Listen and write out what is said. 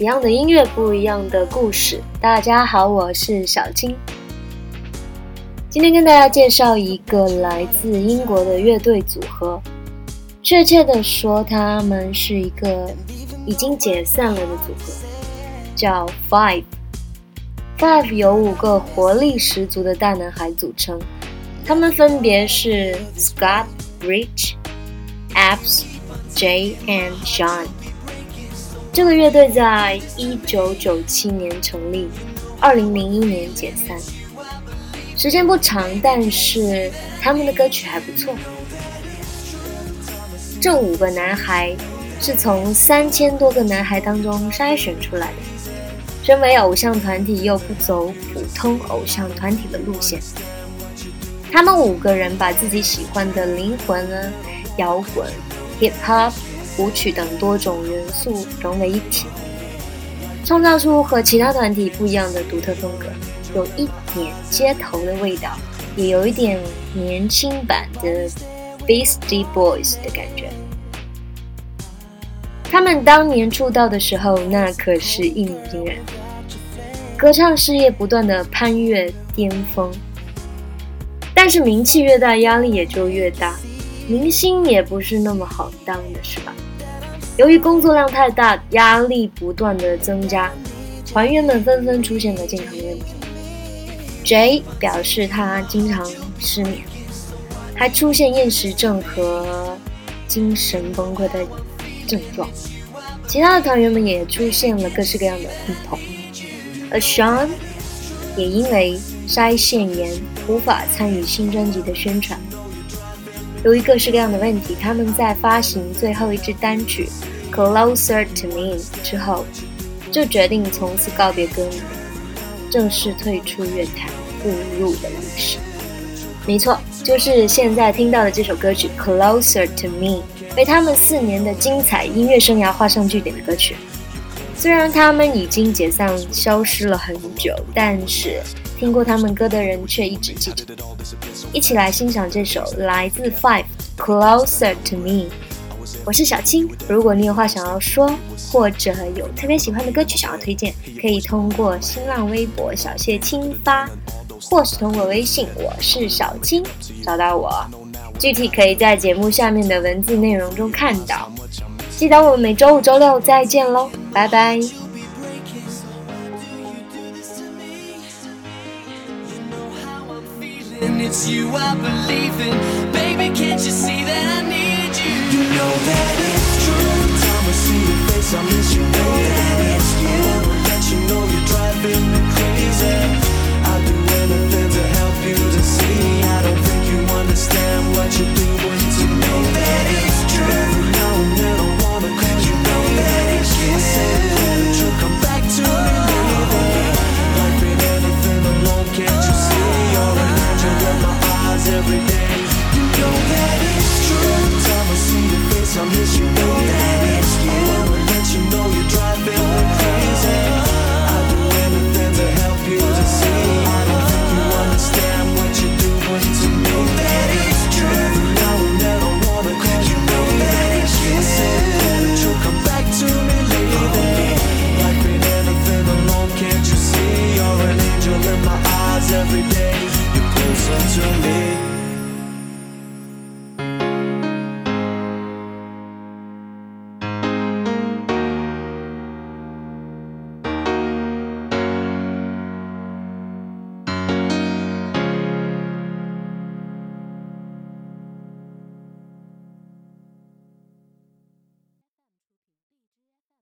一样的音乐，不一样的故事。大家好，我是小青。今天跟大家介绍一个来自英国的乐队组合，确切的说，他们是一个已经解散了的组合，叫 Five。Five 由五个活力十足的大男孩组成，他们分别是 Scott、Rich、Abs、Jay and Sean。这个乐队在一九九七年成立，二零零一年解散。时间不长，但是他们的歌曲还不错。这五个男孩是从三千多个男孩当中筛选出来的。身为偶像团体，又不走普通偶像团体的路线。他们五个人把自己喜欢的灵魂呢，摇滚、hip hop。舞曲等多种元素融为一体，创造出和其他团体不一样的独特风格，有一点街头的味道，也有一点年轻版的 Beastie Boys 的感觉。他们当年出道的时候，那可是一鸣惊人，歌唱事业不断的攀越巅峰。但是名气越大，压力也就越大，明星也不是那么好当的，是吧？由于工作量太大，压力不断的增加，团员们纷纷出现了健康问题。J 表示他经常失眠，还出现厌食症和精神崩溃的症状。其他的团员们也出现了各式各样的病痛，而 Sean 也因为腮腺炎无法参与新专辑的宣传。由于各式各样的问题，他们在发行最后一支单曲《Closer to Me》之后，就决定从此告别歌迷，正式退出乐坛，步入了历史。没错，就是现在听到的这首歌曲《Closer to Me》，为他们四年的精彩音乐生涯画上句点的歌曲。虽然他们已经解散、消失了很久，但是。听过他们歌的人却一直记着，一起来欣赏这首来自 Five Closer to Me。我是小青，如果你有话想要说，或者有特别喜欢的歌曲想要推荐，可以通过新浪微博小谢青发，或是通过微信我是小青找到我。具体可以在节目下面的文字内容中看到。记得我们每周五、周六再见喽，拜拜。It's you I believe in. Baby, can't you see that I need you? You know that it's true. Time I see your face, I'm